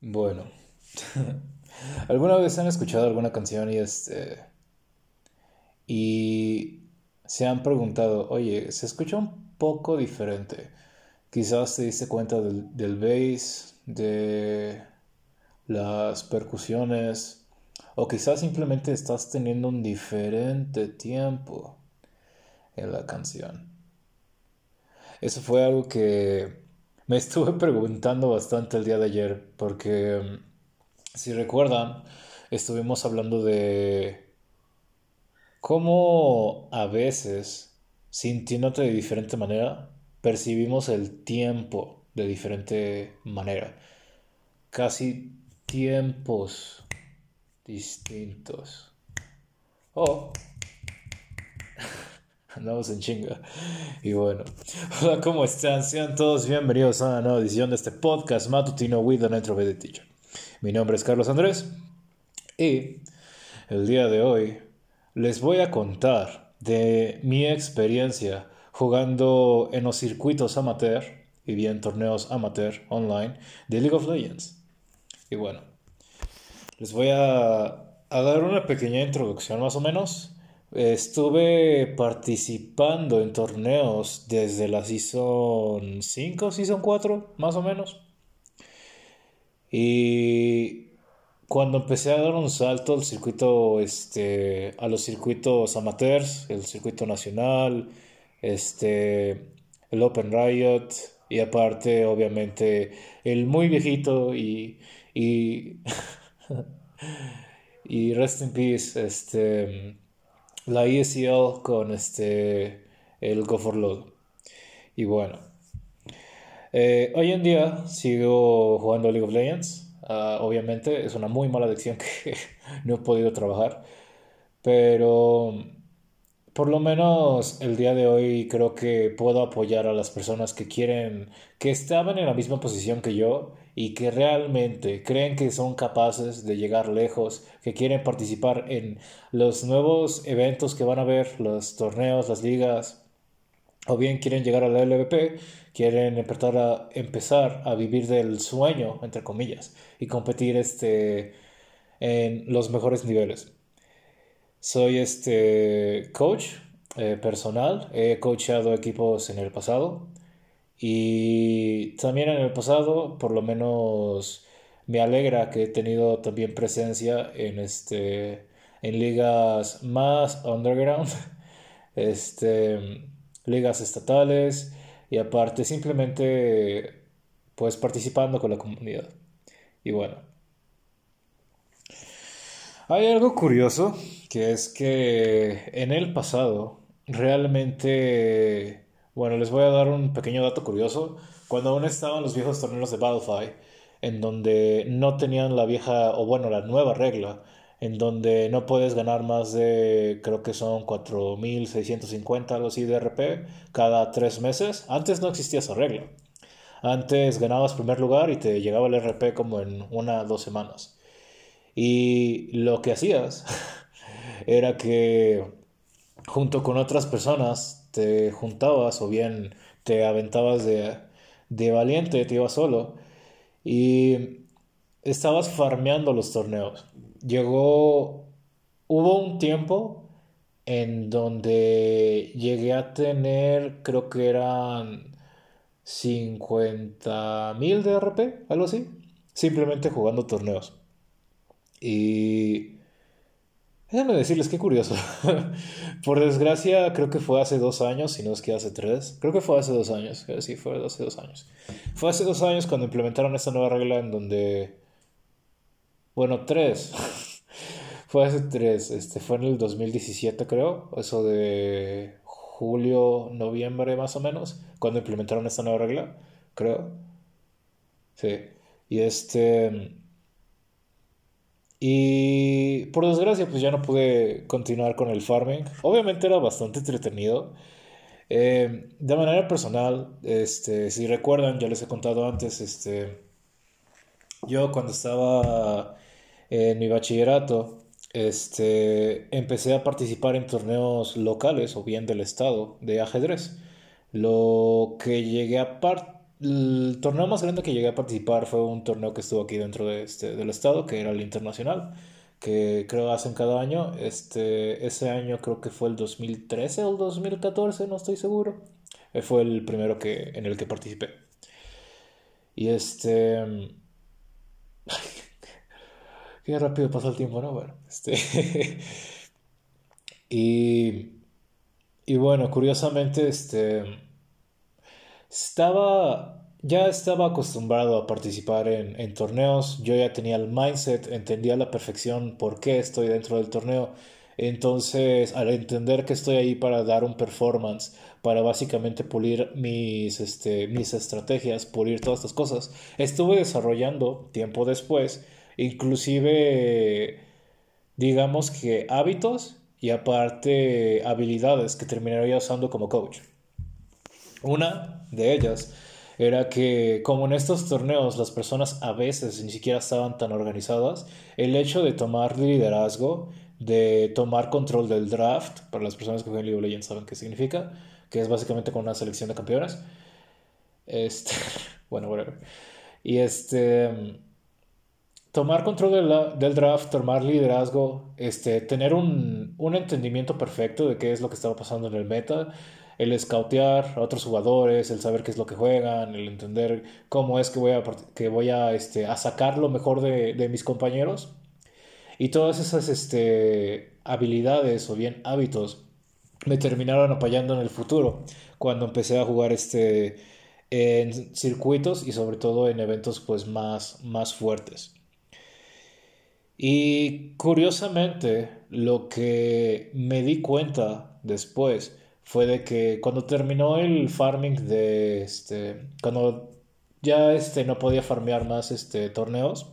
Bueno, ¿alguna vez han escuchado alguna canción y este y se han preguntado, oye, se escucha un poco diferente? Quizás te diste cuenta del, del bass, de las percusiones, o quizás simplemente estás teniendo un diferente tiempo en la canción. Eso fue algo que me estuve preguntando bastante el día de ayer, porque mm, si recuerdan, estuvimos hablando de cómo a veces, sintiéndote de diferente manera, percibimos el tiempo de diferente manera. Casi tiempos distintos. Oh, andamos en chinga. Y bueno, hola, ¿cómo están? Sean todos bienvenidos a una nueva edición de este podcast matutino with an introverted teacher. Mi nombre es Carlos Andrés y el día de hoy les voy a contar de mi experiencia jugando en los circuitos amateur y bien torneos amateur online de League of Legends. Y bueno, les voy a, a dar una pequeña introducción más o menos Estuve participando en torneos desde la Season 5, Season 4, más o menos. Y cuando empecé a dar un salto al circuito, este, a los circuitos amateurs, el circuito nacional, este, el Open Riot, y aparte, obviamente, el muy viejito y, y, y Rest in Peace, este, la ESL con este, el Go for Load. Y bueno, eh, hoy en día sigo jugando League of Legends. Ah, obviamente es una muy mala adicción que no he podido trabajar. Pero por lo menos el día de hoy creo que puedo apoyar a las personas que quieren, que estaban en la misma posición que yo y que realmente creen que son capaces de llegar lejos, que quieren participar en los nuevos eventos que van a ver, los torneos, las ligas, o bien quieren llegar a la LVP, quieren empezar a, empezar a vivir del sueño, entre comillas, y competir este, en los mejores niveles. Soy este coach eh, personal, he coachado equipos en el pasado y también en el pasado, por lo menos me alegra que he tenido también presencia en este en ligas más underground, este ligas estatales y aparte simplemente pues participando con la comunidad. Y bueno, hay algo curioso que es que en el pasado realmente, bueno, les voy a dar un pequeño dato curioso. Cuando aún estaban los viejos torneos de Battlefy, en donde no tenían la vieja, o bueno, la nueva regla, en donde no puedes ganar más de, creo que son 4.650, algo así de RP, cada tres meses. Antes no existía esa regla. Antes ganabas primer lugar y te llegaba el RP como en una o dos semanas. Y lo que hacías era que junto con otras personas te juntabas o bien te aventabas de, de valiente, te ibas solo y estabas farmeando los torneos. Llegó, hubo un tiempo en donde llegué a tener, creo que eran 50 mil de RP, algo así, simplemente jugando torneos. Y déjenme decirles qué curioso. Por desgracia, creo que fue hace dos años, si no es que hace tres. Creo que fue hace dos años. Sí, fue hace dos años. Fue hace dos años cuando implementaron esta nueva regla en donde. Bueno, tres. fue hace tres. Este, fue en el 2017, creo. Eso de julio, noviembre, más o menos. Cuando implementaron esta nueva regla. Creo. Sí. Y este. Y por desgracia, pues ya no pude continuar con el farming. Obviamente era bastante entretenido. Eh, de manera personal, este, si recuerdan, ya les he contado antes, este, yo cuando estaba en mi bachillerato, este, empecé a participar en torneos locales o bien del estado de ajedrez. Lo que llegué a el torneo más grande que llegué a participar fue un torneo que estuvo aquí dentro de este, del estado, que era el internacional, que creo hacen cada año. Este, ese año creo que fue el 2013 o el 2014, no estoy seguro. Eh, fue el primero que, en el que participé. Y este... Qué rápido pasa el tiempo, ¿no? Bueno, este... y... Y bueno, curiosamente, este estaba, ya estaba acostumbrado a participar en, en torneos, yo ya tenía el mindset, entendía a la perfección por qué estoy dentro del torneo. Entonces, al entender que estoy ahí para dar un performance, para básicamente pulir mis, este, mis estrategias, pulir todas estas cosas, estuve desarrollando tiempo después, inclusive, digamos que hábitos y aparte habilidades que terminaría usando como coach. Una de ellas era que como en estos torneos las personas a veces ni siquiera estaban tan organizadas, el hecho de tomar liderazgo, de tomar control del draft, para las personas que juegan League of Legends saben qué significa, que es básicamente con una selección de campeones. Este, bueno, whatever. Y este tomar control del draft, tomar liderazgo, este, tener un, un entendimiento perfecto de qué es lo que estaba pasando en el meta, el scoutear a otros jugadores, el saber qué es lo que juegan, el entender cómo es que voy a, que voy a, este, a sacar lo mejor de, de mis compañeros. Y todas esas este, habilidades o bien hábitos me terminaron apoyando en el futuro cuando empecé a jugar este, en circuitos y sobre todo en eventos pues más, más fuertes. Y curiosamente, lo que me di cuenta después fue de que cuando terminó el farming de este, cuando ya este no podía farmear más este torneos,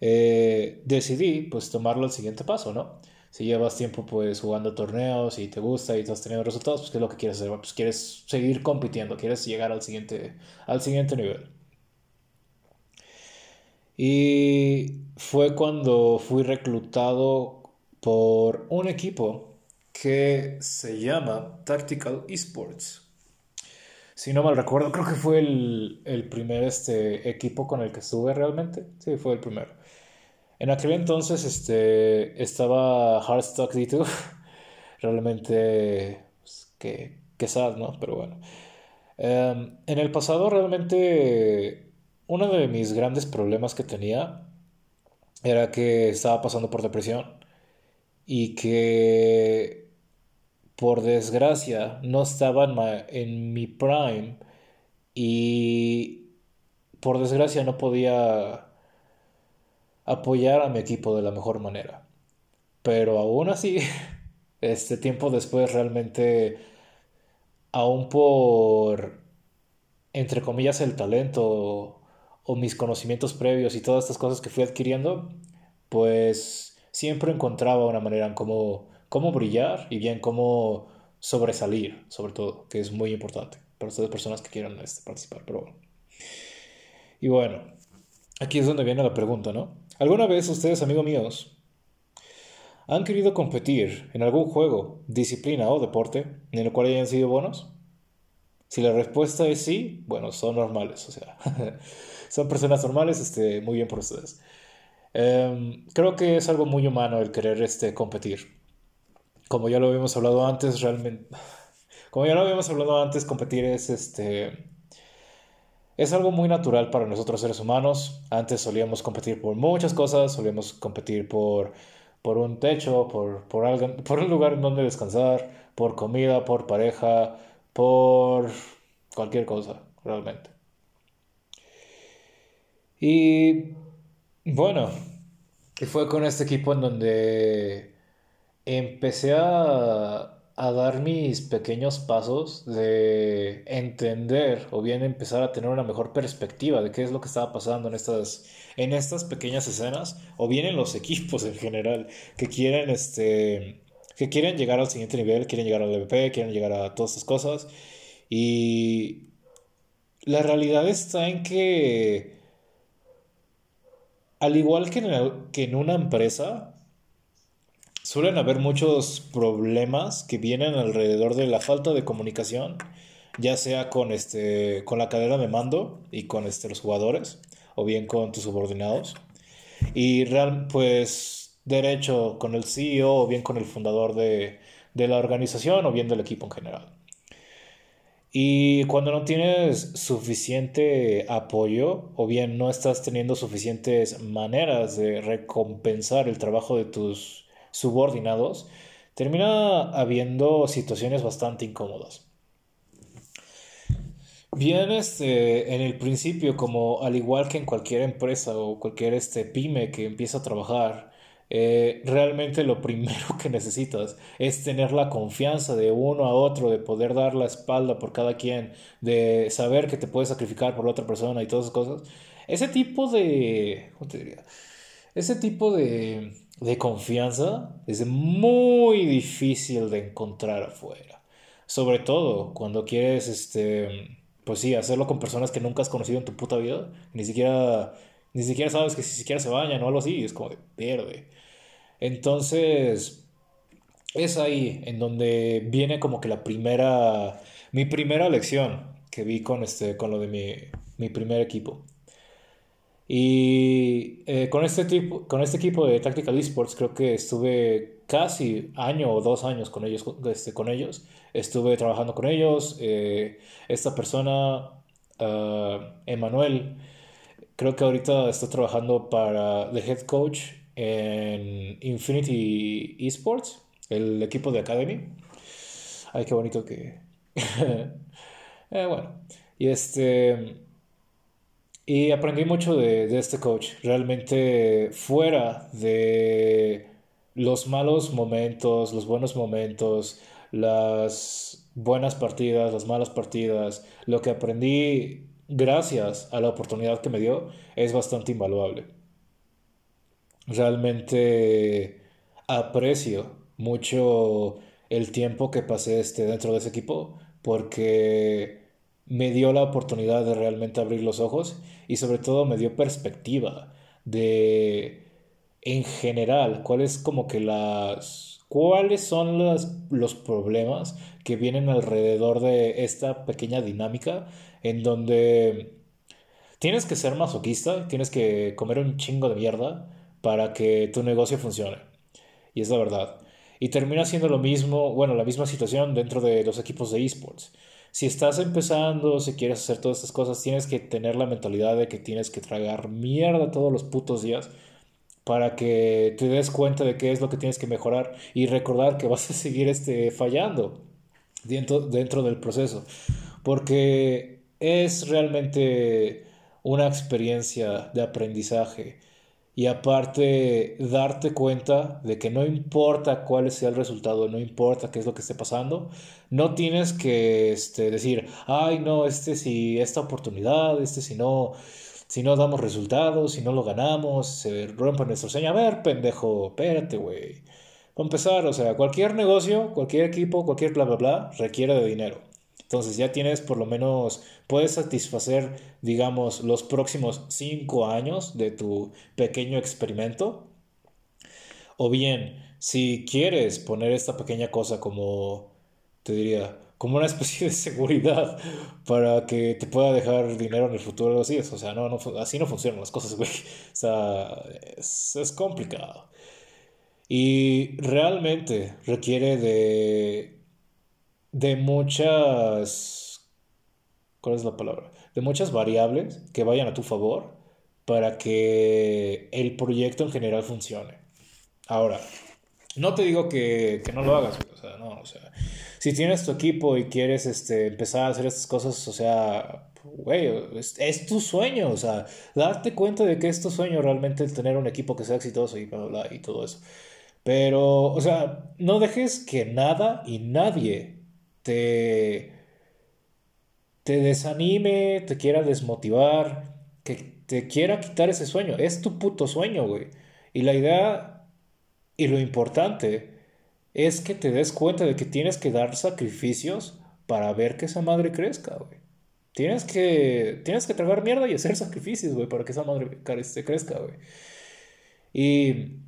eh, decidí pues tomarlo al siguiente paso, ¿no? Si llevas tiempo pues jugando torneos y te gusta y te has tenido resultados, pues ¿qué es lo que quieres hacer? Pues quieres seguir compitiendo, quieres llegar al siguiente, al siguiente nivel. Y fue cuando fui reclutado por un equipo que se llama Tactical Esports. Si no mal recuerdo, creo que fue el, primer este, equipo con el que estuve realmente. Sí, fue el primero. En aquel entonces este, estaba Hardstock D2. realmente, pues, que sad, ¿no? Pero bueno. Em, en el pasado realmente uno de mis grandes problemas que tenía era que estaba pasando por depresión y que por desgracia, no estaba en, mi prime y por desgracia no podía apoyar a mi equipo de la mejor manera. Pero aún así, este tiempo después realmente, aún por, entre comillas, el talento o mis conocimientos previos y todas estas cosas que fui adquiriendo, pues siempre encontraba una manera en cómo cómo brillar y bien cómo sobresalir, sobre todo, que es muy importante para ustedes personas que quieran este, participar. Pero Y bueno, aquí es donde viene la pregunta, ¿no? ¿Alguna vez ustedes, amigos míos, han querido competir en algún juego, disciplina o deporte en el cual hayan sido buenos? Si la respuesta es sí, bueno, son normales, o sea, son personas normales, este, muy bien por ustedes. Em, creo que es algo muy humano el querer este, competir como ya lo habíamos hablado antes, realmente, como ya lo habíamos hablado antes, competir es este, es algo muy natural para nosotros seres humanos. Antes solíamos competir por muchas cosas, solíamos competir por, por un techo, por, por, algo, por un lugar en donde descansar, por comida, por pareja, por cualquier cosa, realmente. Y bueno, y fue con este equipo en donde empecé a, dar mis pequeños pasos de entender o bien empezar a tener una mejor perspectiva de qué es lo que estaba pasando en estas, en estas pequeñas escenas o bien en los equipos en general que quieren, este, que quieren llegar al siguiente nivel, quieren llegar al MVP, quieren llegar a todas estas cosas. Y la realidad está en que, al igual que que en una empresa, suelen haber muchos problemas que vienen alrededor de la falta de comunicación ya sea con, este, con la cadena de mando y con este, los jugadores, o bien con tus subordinados. Y real, pues derecho con el CEO o bien con el fundador de, de la organización o bien del equipo en general. Y cuando no tienes suficiente apoyo o bien no estás teniendo suficientes maneras de recompensar el trabajo de tus subordinados, termina habiendo situaciones bastante incómodas. Bien, este, en el principio, como al igual que en cualquier empresa o cualquier este, pyme que empieza a trabajar, eh, realmente lo primero que necesitas es tener la confianza de uno a otro, de poder dar la espalda por cada quien, de saber que te puedes sacrificar por la otra persona y todas esas cosas. Ese tipo de, ¿cómo te diría? Ese tipo de, de confianza es muy difícil de encontrar afuera. Sobre todo cuando quieres, este pues sí, hacerlo con personas que nunca has conocido en tu puta vida, ni siquiera, ni siquiera sabes que si siquiera se bañan o algo así, es como de verde. Entonces, es ahí en donde viene como que la primera, mi primera lección que vi con, este, con lo de mi, mi primer equipo. Y eh, con, este tipo, con este equipo de Tactical Esports creo que estuve casi año o dos años con ellos. Este, con ellos. Estuve trabajando con ellos. Eh, esta persona, uh, Emanuel, creo que ahorita está trabajando para The Head Coach en Infinity Esports, el equipo de Academy. Ay, qué bonito que... eh, bueno, y este... Y aprendí mucho de, de, este coach. Realmente fuera de los malos momentos, los buenos momentos, las buenas partidas, las malas partidas, lo que aprendí gracias a la oportunidad que me dio es bastante invaluable. Realmente aprecio mucho el tiempo que pasé este, dentro de ese equipo porque me dio la oportunidad de realmente abrir los ojos y sobre todo me dio perspectiva de en general cuáles como que las cuáles son los, los problemas que vienen alrededor de esta pequeña dinámica en donde tienes que ser masoquista, tienes que comer un chingo de mierda para que tu negocio funcione. Y es la verdad. Y termina siendo lo mismo, bueno, la misma situación dentro de los equipos de esports si estás empezando, si quieres hacer todas estas cosas, tienes que tener la mentalidad de que tienes que tragar mierda todos los putos días para que te des cuenta de qué es lo que tienes que mejorar y recordar que vas a seguir este, fallando dentro, dentro del proceso. Porque es realmente una experiencia de aprendizaje y aparte darte cuenta de que no importa cuál sea el resultado, no importa qué es lo que esté pasando, no tienes que este, decir, ay no, este si esta oportunidad, este si no, si no damos resultados, si no lo ganamos, se rompe nuestro sueño. A ver, pendejo, espérate, güey. Para empezar, o sea, cualquier negocio, cualquier equipo, cualquier bla, bla, bla, requiere de dinero. Entonces ya tienes por lo menos, puedes satisfacer, digamos, los próximos cinco años de tu pequeño experimento. O bien, si quieres poner esta pequeña cosa como, te diría, como una especie de seguridad para que te pueda dejar dinero en el futuro, así es. O sea, no, no, así no funcionan las cosas, güey. O sea, es, es complicado. Y realmente requiere de de muchas... ¿Cuál es la palabra? De muchas variables que vayan a tu favor para que el proyecto en general funcione. Ahora, no te digo que, no lo hagas, o sea, no, o sea, si tienes tu equipo y quieres este, empezar a hacer estas cosas, o sea, güey, es, tu sueño, o sea, darte cuenta de que es tu sueño realmente el tener un equipo que sea exitoso y y todo eso. Pero, o sea, no dejes que nada y nadie te, te desanime, te quiera desmotivar, que te quiera quitar ese sueño. Es tu puto sueño, güey. Y la idea y lo importante es que te des cuenta de que tienes que dar sacrificios para ver que esa madre crezca, güey. Tienes que, tienes que tragar mierda y hacer sacrificios, güey, para que esa madre crezca, güey. Y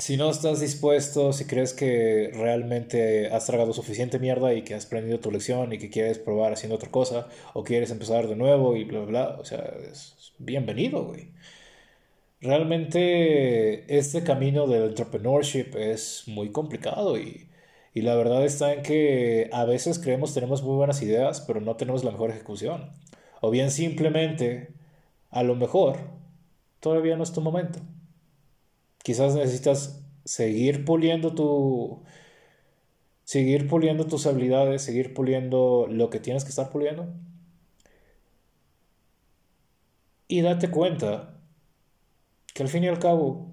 si no estás dispuesto, si crees que realmente has tragado suficiente mierda y que has aprendido tu lección y que quieres probar haciendo otra cosa o quieres empezar de nuevo y bla, bla, o sea, es bienvenido, güey. Realmente este camino del entrepreneurship es muy complicado y, y la verdad está en que a veces creemos tenemos muy buenas ideas, pero no tenemos la mejor ejecución. O bien simplemente, a lo mejor, todavía no es tu momento. Quizás necesitas seguir puliendo tu seguir puliendo tus habilidades, seguir puliendo lo que tienes que estar puliendo. Y date cuenta que al fin y al cabo,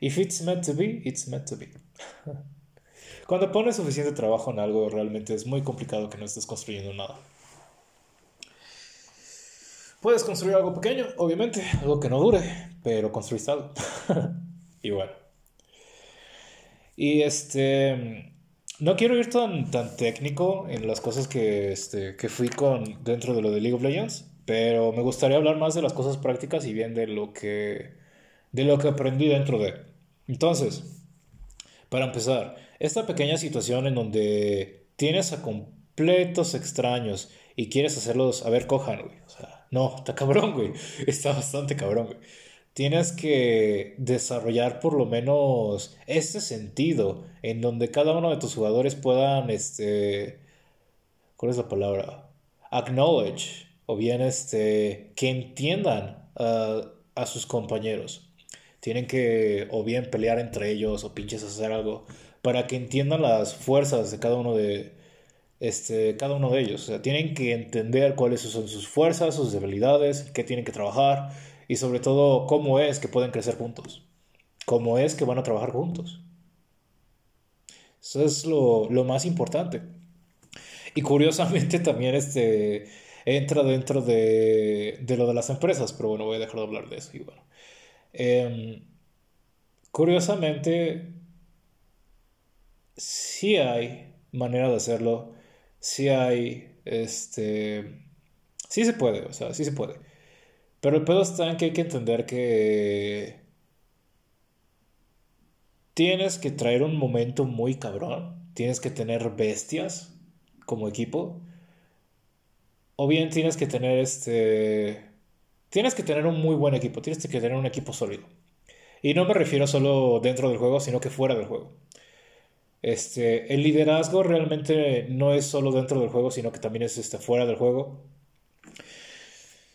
if it's meant to be, it's meant to be. Cuando pones suficiente trabajo en algo, realmente es muy complicado que no estés construyendo nada. Puedes construir algo pequeño, obviamente, algo que no dure, pero construiste algo. y bueno. Y este. No quiero ir tan, tan técnico en las cosas que, este, que fui con dentro de lo de League of Legends, pero me gustaría hablar más de las cosas prácticas y bien de lo que, de lo que aprendí dentro de. Entonces, para empezar, esta pequeña situación en donde tienes a completos extraños y quieres hacerlos, a ver, cojan, güey. O sea, no, está cabrón, güey. Está bastante cabrón, güey. Tienes que desarrollar por lo menos ese sentido en donde cada uno de tus jugadores puedan, este, ¿cuál es la palabra? Acknowledge o bien, este, que entiendan a sus compañeros. Tienen que o bien pelear entre ellos o pinches hacer algo para que entiendan las fuerzas de cada uno de, este, cada uno de ellos. O sea, tienen que entender cuáles son sus fuerzas, sus debilidades, qué tienen que trabajar y sobre todo cómo es que pueden crecer juntos. Cómo es que van a trabajar juntos. Eso es lo, más importante. Y curiosamente también este, entra dentro de, de, lo de las empresas, pero bueno, voy a dejar de hablar de eso. Y bueno. Em, curiosamente, sí hay manera de hacerlo sí hay, este, sí se puede, o sea, sí se puede. Pero el pedo está en que hay que entender que tienes que traer un momento muy cabrón, tienes que tener bestias como equipo, o bien tienes que tener este, tienes que tener un muy buen equipo, tienes que tener un equipo sólido. Y no me refiero solo dentro del juego, sino que fuera del juego. Este, el liderazgo realmente no es solo dentro del juego, sino que también es este, fuera del juego.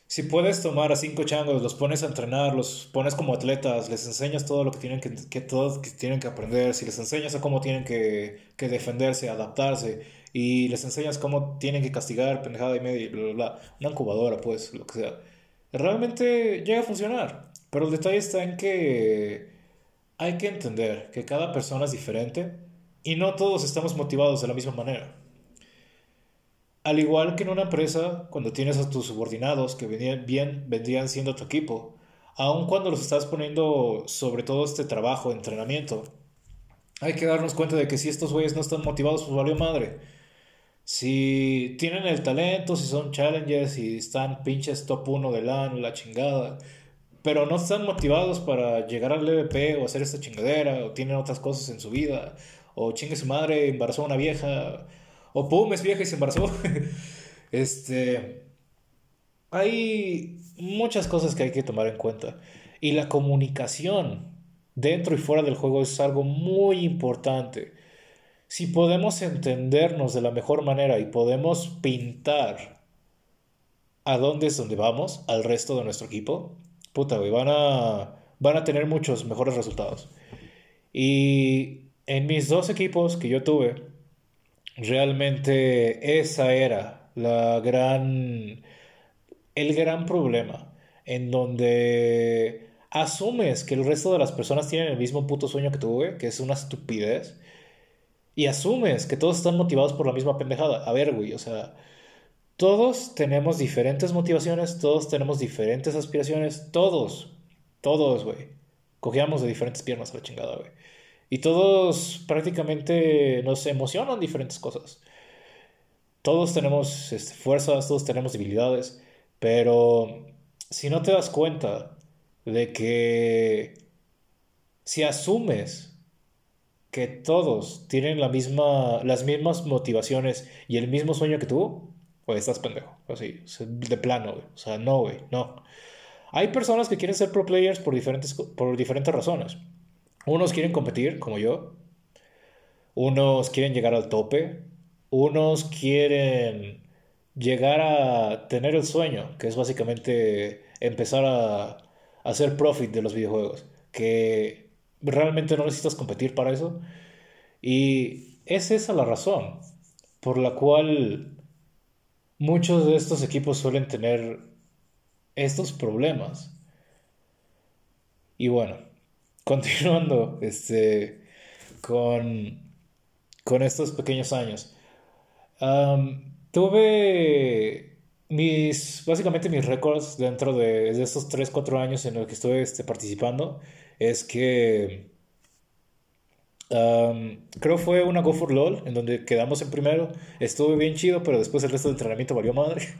Si puedes tomar a cinco changos, los pones a entrenar, los pones como atletas, les enseñas todo lo que tienen que, que, que tienen que aprender, si les enseñas a cómo tienen que, que, defenderse, adaptarse, y les enseñas cómo tienen que castigar, pendejada y media, bla, bla, bla, una incubadora, pues, lo que sea, realmente llega a funcionar. Pero el detalle está en que hay que entender que cada persona es diferente y no todos estamos motivados de la misma manera. Al igual que en una empresa, cuando tienes a tus subordinados que venían bien, vendrían siendo tu equipo, aun cuando los estás poniendo sobre todo este trabajo, entrenamiento, hay que darnos cuenta de que si estos güeyes no están motivados, pues valió madre. Si tienen el talento, si son challengers, si están pinches top 1 de LAN, la chingada, pero no están motivados para llegar al EVP o hacer esta chingadera, o tienen otras cosas en su vida, o chingue su madre, embarazó a una vieja, o pum, es vieja y se embarazó. este, hay muchas cosas que hay que tomar en cuenta. Y la comunicación dentro y fuera del juego es algo muy importante. Si podemos entendernos de la mejor manera y podemos pintar a dónde es donde vamos, al resto de nuestro equipo, puta, güey, van a, van a tener muchos mejores resultados. Y en mis dos equipos que yo tuve, realmente esa era la gran, el gran problema, en donde asumes que el resto de las personas tienen el mismo puto sueño que tuve, que es una estupidez, y asumes que todos están motivados por la misma pendejada. A ver, güey, o sea, todos tenemos diferentes motivaciones, todos tenemos diferentes aspiraciones, todos, todos, güey. Cogíamos de diferentes piernas a la chingada, güey. Y todos prácticamente nos emocionan diferentes cosas. Todos tenemos este, fuerzas, todos tenemos debilidades, pero si no te das cuenta de que si asumes que todos tienen la misma, las mismas motivaciones y el mismo sueño que tú, pues estás pendejo. Así, de plano, güey. O sea, no, güey, no. Hay personas que quieren ser pro players por diferentes, por diferentes razones. Unos quieren competir, como yo. Unos quieren llegar al tope. Unos quieren llegar a tener el sueño, que es básicamente empezar a hacer profit de los videojuegos. Que realmente no necesitas competir para eso. Y es esa la razón por la cual muchos de estos equipos suelen tener estos problemas. Y bueno, continuando este, con, con estos pequeños años. tuve mis, básicamente mis récords dentro de, estos 3, 4 años en los que estuve este, participando es que creo fue una Go for LOL en donde quedamos en primero. Estuve bien chido, pero después el resto del entrenamiento valió madre.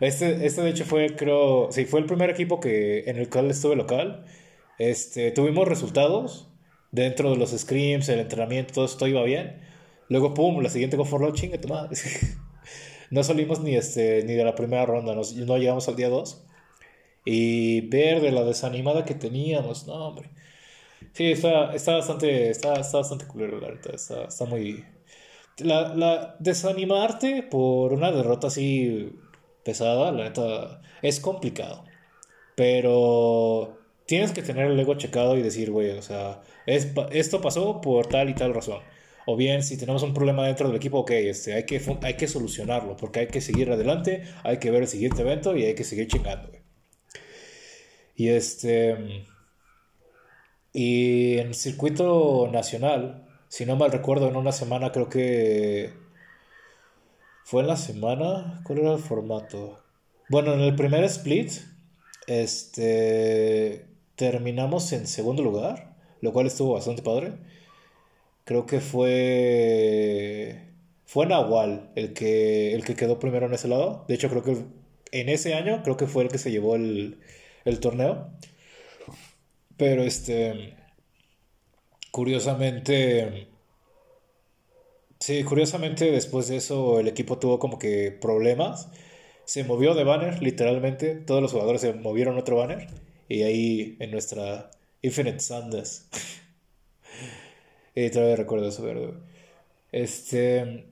Este, este de hecho fue, creo, sí, fue el primer equipo que, en el cual estuve local. Este, tuvimos resultados dentro de los scrims, el entrenamiento, todo esto iba bien. Luego, pum, la siguiente Go for LOL, chinga tu madre. no salimos ni, este, ni de la primera ronda, no llegamos al día 2. Y ver de la desanimada que teníamos, no, hombre. Sí, está, está bastante, está, está bastante culero, la verdad. Está, está muy... La, la, desanimarte por una derrota así pesada, la neta, es complicado. Pero tienes que tener el ego checado y decir, güey, o sea, es, esto pasó por tal y tal razón. O bien, si tenemos un problema dentro del equipo, ok, este, hay, que, hay que solucionarlo, porque hay que seguir adelante, hay que ver el siguiente evento y hay que seguir chingando, güey. Y este. Y en el circuito nacional, si no mal recuerdo, en una semana creo que. ¿Fue en la semana? ¿Cuál era el formato? Bueno, en el primer split, este. Terminamos en segundo lugar, lo cual estuvo bastante padre. Creo que fue. Fue Nahual el que, el que quedó primero en ese lado. De hecho, creo que en ese año, creo que fue el que se llevó el, el torneo. Pero este, curiosamente, sí, curiosamente después de eso el equipo tuvo como que problemas. Se movió de banner, literalmente. Todos los jugadores se movieron otro banner. Y ahí en nuestra Infinite Sandas. y todavía recuerdo eso, ¿verdad? Este.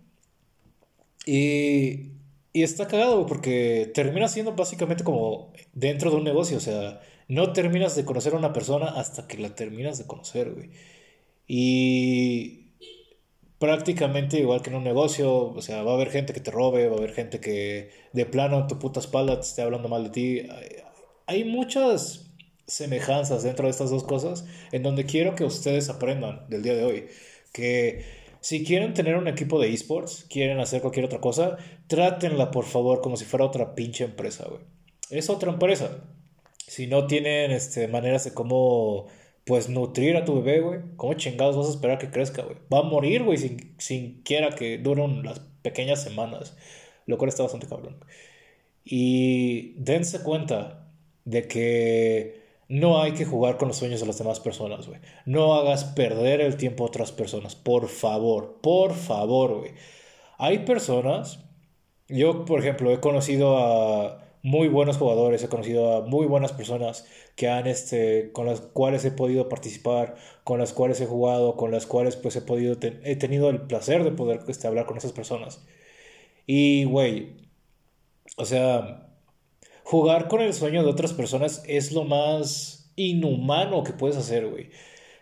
Y y está cagado porque termina siendo básicamente como dentro de un negocio. O sea, no terminas de conocer a una persona hasta que la terminas de conocer, güey. Y prácticamente igual que en un negocio, o sea, va a haber gente que te robe, va a haber gente que de plano tu puta espalda te esté hablando mal de ti. Hay muchas semejanzas dentro de estas dos cosas en donde quiero que ustedes aprendan del día de hoy. Que si quieren tener un equipo de esports, quieren hacer cualquier otra cosa, trátenla por favor como si fuera otra pinche empresa, güey. Es otra empresa. Si no tienen este, maneras de cómo, pues, nutrir a tu bebé, güey, ¿cómo chingados vas a esperar que crezca, güey? Va a morir, güey, sin, sin quiera que duren las pequeñas semanas. Lo cual está bastante cabrón. Y dense cuenta de que no hay que jugar con los sueños de las demás personas, güey. No hagas perder el tiempo a otras personas. Por favor, por favor, güey. Hay personas, yo por ejemplo he conocido a muy buenos jugadores, he conocido a muy buenas personas que han, este, con las cuales he podido participar, con las cuales he jugado, con las cuales pues he podido, he tenido el placer de poder este, hablar con esas personas. Y, güey, o sea, jugar con el sueño de otras personas es lo más inhumano que puedes hacer, güey.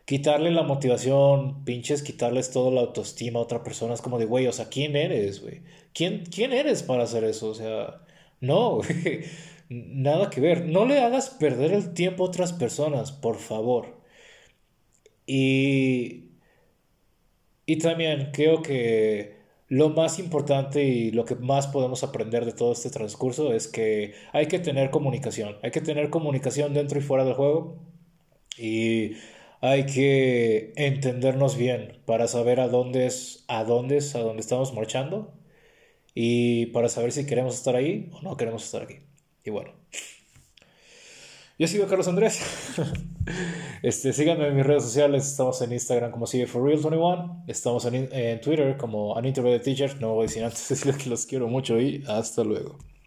Quitarle la motivación, pinches, quitarles toda la autoestima a otra persona. Es como de, güey, o sea, ¿quién eres, güey? ¿Quién, ¿Quién eres para hacer eso? O sea, no, güey. Nada que ver. No le hagas perder el tiempo a otras personas, por favor. Y. Y también creo que lo más importante y lo que más podemos aprender de todo este transcurso es que hay que tener comunicación, hay que tener comunicación dentro y fuera del juego y hay que entendernos bien para saber a dónde es, a dónde a dónde estamos marchando y para saber si queremos estar ahí o no queremos estar aquí. Y bueno. Yo sigo Carlos Andrés. este, síganme en mis redes sociales. Estamos en Instagram como sigue for real 21. Estamos en, Twitter como Teacher. No voy a decir antes decirles que los quiero mucho y hasta luego.